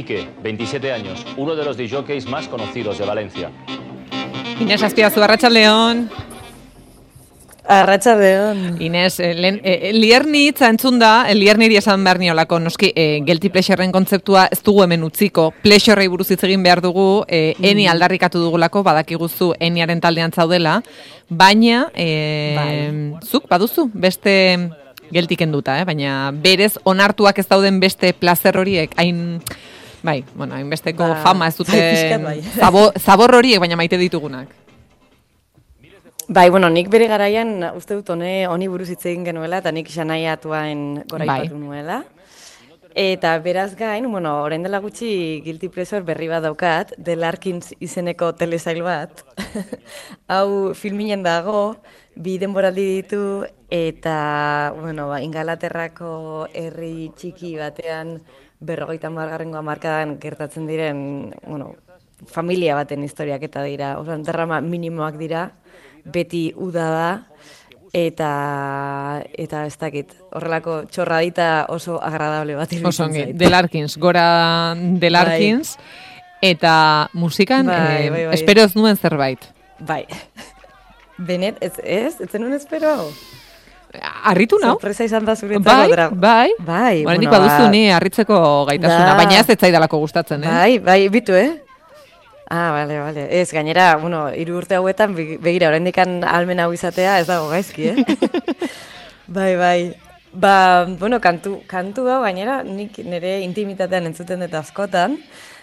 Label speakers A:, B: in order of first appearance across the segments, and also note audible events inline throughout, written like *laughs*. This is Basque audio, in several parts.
A: Quique, 27 años, uno de los DJs más conocidos de Valencia.
B: Inés Azpiazu, Arratxaldeon.
C: Arratxaldeon.
B: Inés, eh, len, eh, lierni hitza entzun da, eh, lierniri esan behar niolako, noski, eh, guilty pleasurearen kontzeptua ez dugu hemen utziko, pleasurei buruz hitz egin behar dugu, eh, eni aldarrikatu dugulako, badakiguzu eniaren taldean zaudela, baina, eh,
C: Bai.
B: zuk, baduzu, beste geltik kenduta, eh? baina berez onartuak ez dauden beste plazer horiek, hain, bai, bueno, hainbesteko
C: Ba,
B: fama ez dute,
C: bai, *laughs* pixkat bai.
B: zabo, zabor horiek, baina maite ditugunak.
C: Bai, bueno, nik bere garaian uste dut hone honi buruz hitz egin genuela eta nik xanaia atuain goraipatu
B: Bai.
C: nuela. Eta beraz gain, bueno, orain dela gutxi guilty pleasure berri bat daukat, The Larkins izeneko telesail bat. *laughs* Hau filminen dago, bi denboraldi ditu eta, bueno, ba, Ingalaterrako herri txiki batean berrogeita margarrengo hamarkadan gertatzen diren, bueno, familia baten historiak eta dira, oso drama minimoak dira, beti uda da, eta eta ez dakit, horrelako txorradita oso agradable bat
B: Oso
C: iruditzen
B: ongi,
C: zait.
B: Delarkins, gora Delarkins, eta musikan,
C: Bai,
B: eh,
C: bai, bai.
B: espero ez nuen zerbait.
C: Bai. *laughs* Benet, ez, ez, ez zenuen espero?
B: Arritu nau?
C: Sorpresa izan da zuretzako
B: Bai,
C: dra-
B: bai,
C: Bai,
B: Oraindik
C: bueno,
B: baduzu
C: ba-
B: ni harritzeko gaitasuna,
C: Da.
B: baina ez ez zaidalako gustatzen, eh?
C: Bai, bai, bitu, eh? Ah, bale, bale. Ez, gainera, bueno, hiru urte hauetan, be- begira, oraindik almen hau izatea ez dago gaizki, eh? *laughs* bai, bai. Ba, bueno, kantu, kantu hau gainera, nik nire intimitatean entzuten dut askotan,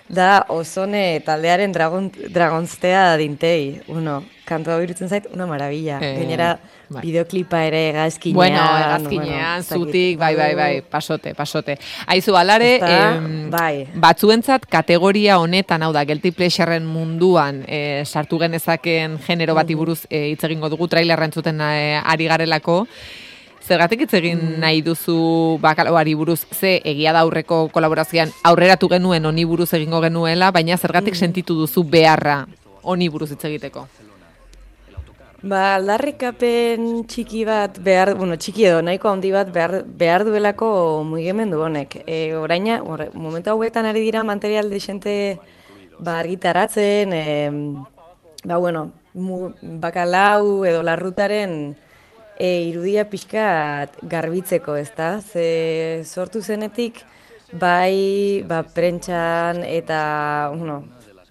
C: da Ozone taldearen dragon, dragonstea dintei, uno, kantu hau irutzen zait, una maravilla.
B: Eh,
C: gainera,
B: bai.
C: bideoklipa ere egazkinean.
B: Bueno, hegazkinean,
C: ez dakit.
B: zutik, bai, bai, bai, pasote, pasote. Aizu, alare, em,
C: Bai.
B: batzuentzat kategoria honetan, hau da, guilty pleasurearen munduan eh, sartu genezaken genero bati buruz eh, hitz egingo dugu, trailerra entzuten eh, ari garelako, Zergatik hitz egin nahi duzu bakaloari buruz, ze egia da aurreko kolaborazioan aurreratu genuen honi buruz egingo genuela, baina zergatik sentitu duzu beharra honi buruz hitz egiteko?
C: Ba, aldarrikapen txiki bat behar, bueno, txiki edo nahiko handi bat behar, behar duelako mugimendu honek. E, oraina, or, momentu hauetan ari dira material desente ba, argitaratzen, e, ba, bueno, mu, bakalau edo larrutaren e, irudia pixka garbitzeko, ezta? Ze sortu zenetik, bai, ba, prentxan eta, bueno,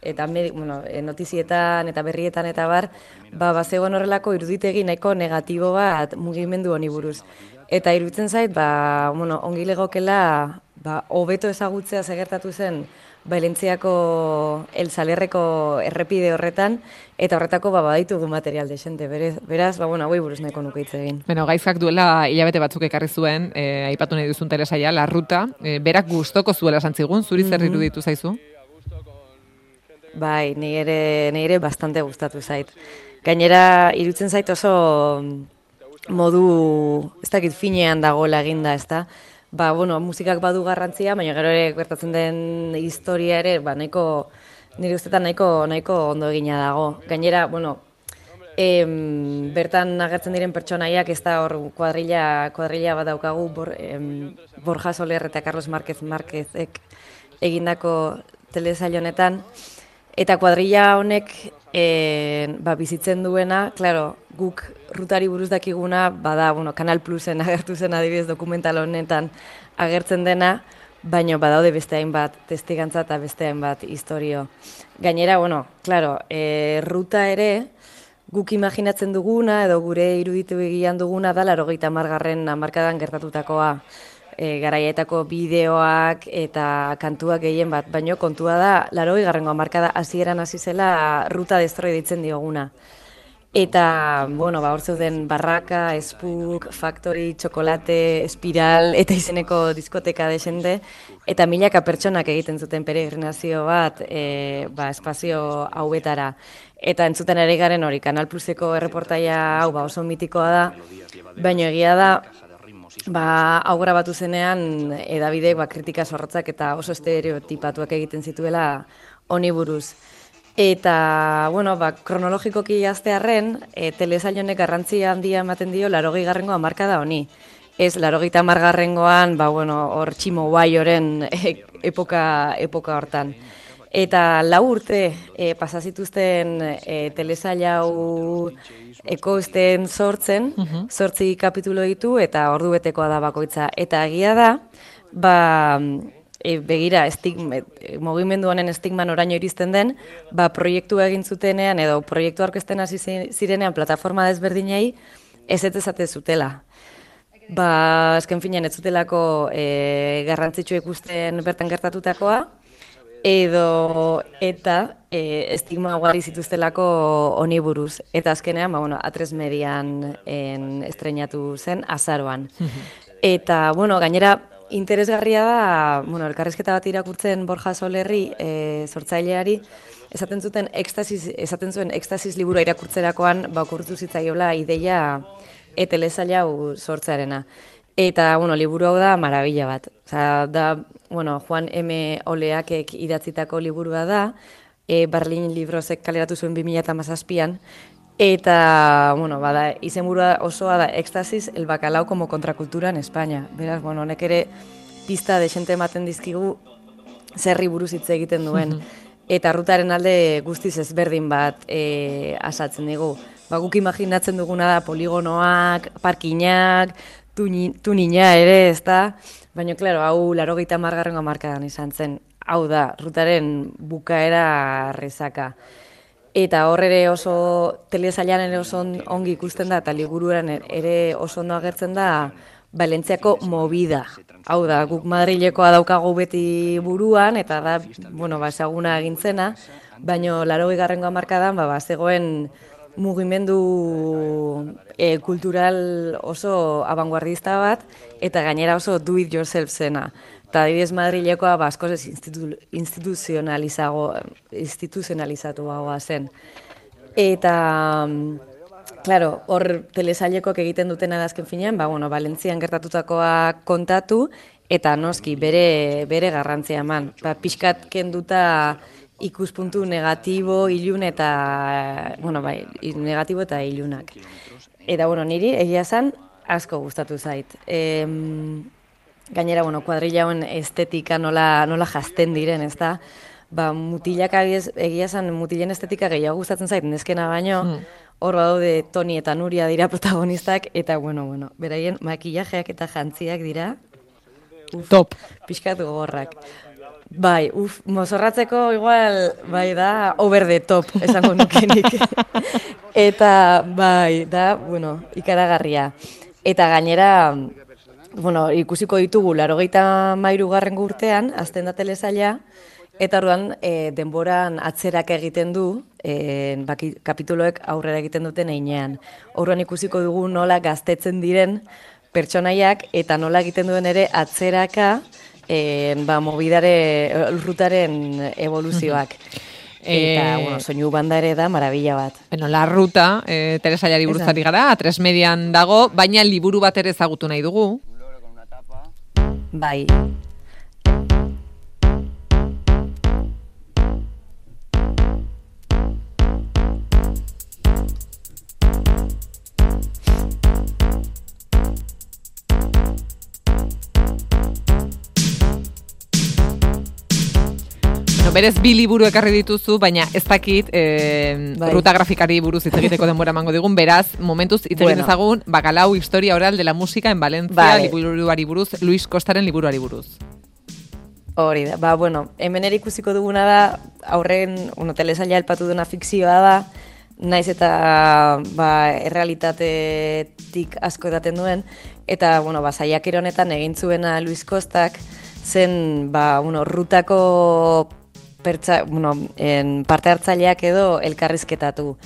C: eta medi, bueno, e, notizietan eta berrietan eta bar, ba, bazegoen horrelako iruditegi nahiko negatibo bat mugimendu honi buruz. Eta iruditzen zait, ba, bueno, ongi legokela, ba, hobeto ezagutzea segertatu zen Valentziako El Salerreko errepide horretan, eta horretako ba, baditugu material desente. Beraz, beraz ba, bueno, hauei buruz nahiko nuke hitz egin.
B: Bueno, gaizkak duela hilabete batzuk ekarri zuen, eh, aipatu nahi duzun telesaia, la ruta, eh, berak gustoko zuela esan zigun, zuri zer iruditu zaizu?
C: Bai, ni ere, ni ere bastante gustatu zait. Gainera, irutzen zait oso modu, ez dakit finean dagoela eginda, ez da? Ba, bueno, musikak badu garrantzia, baina gero ere gertatzen den historia ere, ba, nahiko, nire ustetan nahiko, nahiko ondo egina dago. Gainera, bueno, em, bertan agertzen diren pertsonaiak ez da hor kuadrilla, kuadrilla bat daukagu bor, em, Borja Soler eta Carlos Márquez Márquezek egindako telesail honetan. Eta kuadrilla honek e, ba, bizitzen duena, claro, guk rutari buruz dakiguna, bada, bueno, Kanal Plusen *laughs* agertu zen adibidez dokumental honetan agertzen dena, baino badaude beste hainbat testigantza eta beste hainbat historio. Gainera, bueno, claro, e, ruta ere, guk imaginatzen duguna edo gure iruditu egian duguna da larogeita margarren hamarkadan gertatutakoa e, garaietako bideoak eta kantuak gehien bat, baino kontua da larogei garrengo hamarkada hasieran hasi zela ruta destroi deitzen dioguna. Eta, bueno, ba, hor zeuden Barraka, Espuk, Factory, Txokolate, Espiral, eta izeneko diskoteka desente, eta milaka pertsonak egiten zuten peregrinazio bat, e, ba, espazio hauetara. Eta entzuten ere garen hori, Kanal Pluseko erreportaia hau ba, oso mitikoa da, baina egia da, ba, hau grabatu zenean edabidek ba, kritika zorrotzak eta oso estereotipatuak egiten zituela honi buruz. Eta, bueno, ba, kronologikoki jaztearren, e, telesail honek garrantzia handia ematen dio larogei garrengo hamarkada honi. Ez, laro gita margarrengoan, ba, bueno, hor tximo guaioren epoka, epoka hortan. Eta lau urte e, pasazituzten e, telesaila hau ekoizten sortzen, sortzi kapitulo ditu eta ordu betekoa da bakoitza. Eta egia da, ba, e, begira, estigma, e, mugimendu honen estigman oraino iristen den, ba, proiektu egin zutenean edo proiektu aurkezten hasi zirenean plataforma desberdinei ez ez zutela. Ba, esken finean ez zutelako e, garrantzitsu ikusten bertan gertatutakoa, edo eta e, estigma ugari zituztelako honi buruz. Eta azkenean, ba, bueno, atres median en, estrenatu zen azaroan. *laughs* eta, bueno, gainera, interesgarria da, bueno, elkarrezketa bat irakurtzen Borja Solerri, e, sortzaileari, esaten zuten ekstasis, esaten zuen ekstasis liburu irakurtzerakoan, ba, okurtu zitzaiola ideia etelezaila sortzearena. Eta, bueno, liburu hau da marabila bat. Osa, da, bueno, Juan M. Oleakek idatzitako liburua da, e, Berlin Librosek kaleratu zuen 2008an, eta, bueno, bada, izenburua osoa da, ekstasis, el bakalau como kontrakultura en España. Beraz, bueno, honek ere pista de xente ematen dizkigu zerri buruz hitz egiten duen. Eta rutaren alde guztiz ezberdin bat e, asatzen dugu. Ba, guk imaginatzen duguna da poligonoak, parkinak, tunina ere, ez da? Baina, klaro, hau laro gaita margarrengo markadan izan zen. Hau da, rutaren bukaera rezaka. Eta hor ere oso telezailan ere oso ongi ikusten da, eta liburuan ere oso ondo agertzen da, Balentziako movida. Hau da, guk Madrilekoa daukagu beti buruan, eta da, bueno, ba, seguna egintzena, baina laro garrengo amarkadan, ba, ba, zegoen mugimendu e, kultural oso abanguardista bat, eta gainera oso do it yourself zena. Eta adibidez Madrilekoa basko ez institu, instituzionalizago, instituzionalizatu zen. Eta, claro, hor telesailekok egiten duten adazken finean, ba, bueno, Valentzian gertatutakoa kontatu, eta noski bere, bere garrantzia eman. Ba, pixkat kenduta ikuspuntu negatibo, ilun eta, bueno, bai, negatibo eta ilunak. Eta, bueno, niri egia zan asko gustatu zait. E, gainera, bueno, kuadrilla estetika nola, nola jasten diren, ez da? Ba, mutilak abiez, egia zan mutilen estetika gehiago gustatzen zait, neskena baino, mm. hor daude Toni eta Nuria dira protagonistak, eta, bueno, bueno, beraien makillajeak eta jantziak dira,
B: Uf, Top.
C: Piskatu gorrak. Bai, uf, mozorratzeko igual, bai da, over the top, *laughs* esango nukenik. Eta, bai, da, bueno, ikaragarria. Eta gainera, bueno, ikusiko ditugu, laro gehieta mairu garren urtean, azten da telesaila, eta orduan, e, denboran atzerak egiten du, e, baki, kapituloek aurrera egiten duten einean. Orduan ikusiko dugu nola gaztetzen diren pertsonaiak, eta nola egiten duen ere atzeraka, e, ba, mobidare, rutaren evoluzioak. *laughs* Eta, e, bueno, soinu banda ere da, marabila bat.
B: Bueno, la ruta, e, Teresa Jari buruzari gara, tres median dago, baina liburu bat ere ezagutu nahi dugu.
C: Bai.
B: Berez bi liburu ekarri dituzu, baina ez dakit e, bai. ruta grafikari buruz hitz egiteko denbora emango digun, beraz, momentuz hitz egin ezagun, bakalau historia oral de la música en Valencia, vale. liburuari buruz, Luis Kostaren liburuari buruz.
C: Hori da, ba, bueno, hemen erikusiko duguna da, aurren, uno, telesaila elpatu duna fikzioa da, naiz eta ba, errealitatetik asko edaten duen, eta, bueno, ba, zaiak honetan egin zuena Luis Kostak, zen, ba, bueno, rutako pertsa, bueno, en parte hartzaileak edo elkarrizketatu.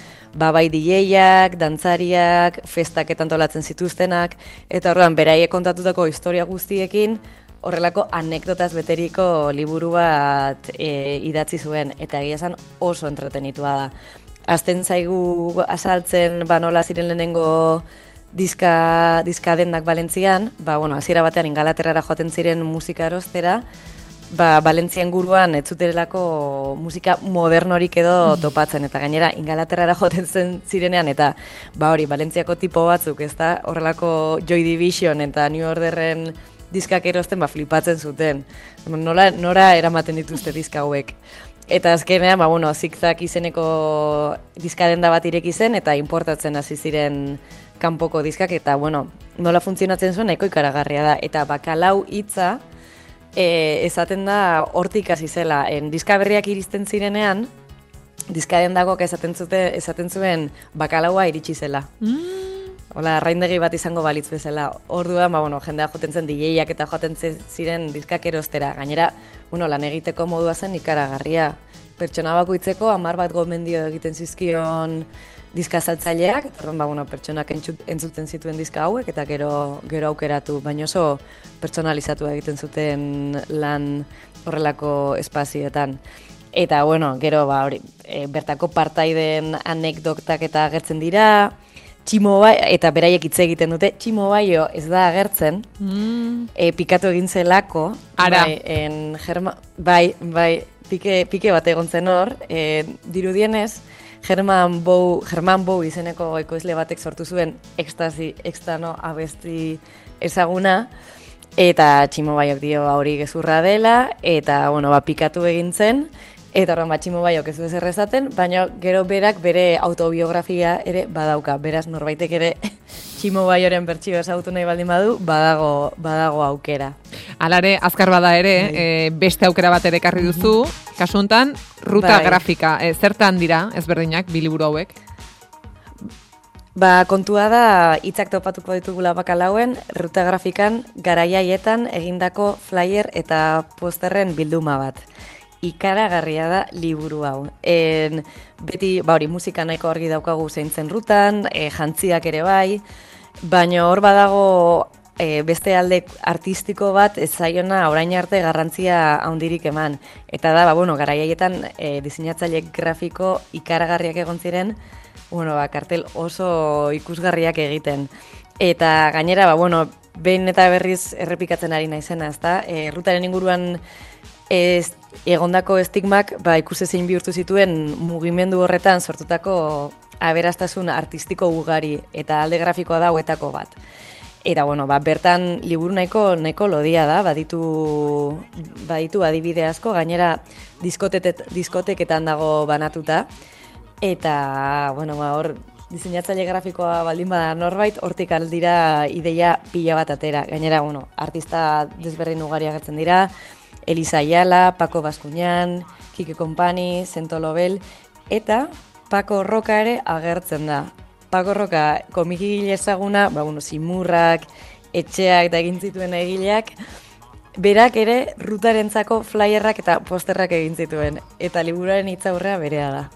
C: Ba, bai DJak, dantzariak, festak etantolatzen zituztenak, eta horrean, beraie kontatutako historia guztiekin, horrelako anekdotaz beteriko liburu bat e, idatzi zuen, eta egia esan oso entretenitua da. Azten zaigu azaltzen, ba, nola ziren lehenengo diska, diska dendak Balentzian, ba, bueno, hasiera batean ingalaterrara joaten ziren musika erostera, ba, Balentzian guruan ez zutelako musika modernorik edo topatzen, eta gainera ingalaterrara *laughs* joten zen zirenean, eta ba hori, Balentziako tipo batzuk, ez da, horrelako Joy Division eta New Orderren diskak erosten, ba, flipatzen zuten. Nola, nora eramaten dituzte diska hauek. Eta azkenean, ba, bueno, zikzak izeneko diskadenda bat ireki zen, eta importatzen hasi ziren kanpoko diskak, eta, bueno, nola funtzionatzen zuen, nahiko ikaragarria da. Eta bakalau hitza, e, esaten da hortik hasi zela. En, diska berriak iristen zirenean, diskaden dagok esaten, zute, esaten zuen bakalaua iritsi zela. Mm. Hola, arraindegi bat izango balitz bezala. Orduan, ba, bueno, jendea joten zen DJak eta joten ziren diskak erostera. Gainera, bueno, lan egiteko modua zen ikaragarria. Pertsona bakoitzeko hamar bat gomendio egiten zizkion diska saltzaileak, orduan ba, bueno, pertsonak entzuten zituen diska hauek eta gero gero aukeratu, baina oso pertsonalizatu egiten zuten lan horrelako espazioetan. Eta bueno, gero ba hori, e, bertako partaiden anekdotak eta agertzen dira, Tximo bai, eta beraiek hitz egiten dute, tximo baio ez da agertzen, mm. e, pikatu egin zelako,
B: Ara.
C: bai, en, germa, bai, bai, pike, pike bat egon zen hor, e, dirudienez, German Bou, German Bou izeneko ekoizle batek sortu zuen ekstasi, ekstano abesti ezaguna, eta tximo baiok dio hori gezurra dela, eta, bueno, ba, pikatu egin zen, Eta horren batximo baiok ez du ezaten, baina gero berak bere autobiografia ere badauka. Beraz norbaitek ere *laughs* tximo baioren bertxio ezagutu nahi baldin badu, badago, badago aukera.
B: Alare, azkar bada ere, e, beste aukera bat ere karri duzu, kasuntan, ruta bai. grafika, e, zertan dira ezberdinak, biliburu hauek?
C: Ba, kontua da, hitzak topatuko ditugula bakalauen, ruta grafikan garaiaietan egindako flyer eta posterren bilduma bat ikaragarria da liburu hau. En, beti, ba hori, musika nahiko argi daukagu zeintzen rutan, e, jantziak ere bai, baina hor badago e, beste alde artistiko bat ez zaiona orain arte garrantzia handirik eman. Eta da, ba, bueno, garaiaietan e, diseinatzaile grafiko ikaragarriak egon ziren, bueno, ba, kartel oso ikusgarriak egiten. Eta gainera, ba, bueno, behin eta berriz errepikatzen ari naizena, ezta? E, rutaren inguruan ez, egondako estigmak ba, ikusi zein bihurtu zituen mugimendu horretan sortutako aberastasun artistiko ugari eta alde grafikoa da huetako bat. Eta bueno, ba, bertan liburu nahiko nahiko lodia da, baditu baditu adibide asko, gainera diskoteketan dago banatuta eta bueno, ba, hor diseinatzaile grafikoa baldin bada norbait, hortik aldira ideia pila bat atera. Gainera, bueno, artista desberdin ugari agertzen dira, Elisa Ayala, Paco Baskuñan, Kike Kompani, Sento Lobel, eta Paco Roka ere agertzen da. Paco Roka komiki ezaguna, ba, bueno, simurrak, etxeak da egin zituen egileak, berak ere rutarentzako flyerrak eta posterrak egin zituen, eta liburaren hitzaurrea berea da.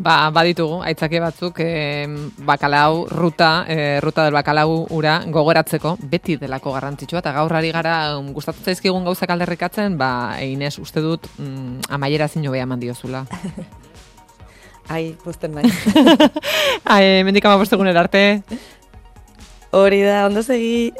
B: Ba, baditugu, aitzake batzuk, e, bakalau, ruta, e, ruta del bakalau ura gogoratzeko, beti delako garrantzitsua, eta gaur gara um, gustatu zaizkigun gauzak alderrikatzen, ba, Inez, uste dut, mm, amaiera zinu beha mandiozula. *laughs*
C: Ai, posten nahi. *laughs*
B: Ai, mendikama postegunera arte.
C: Hori da, ondo segi.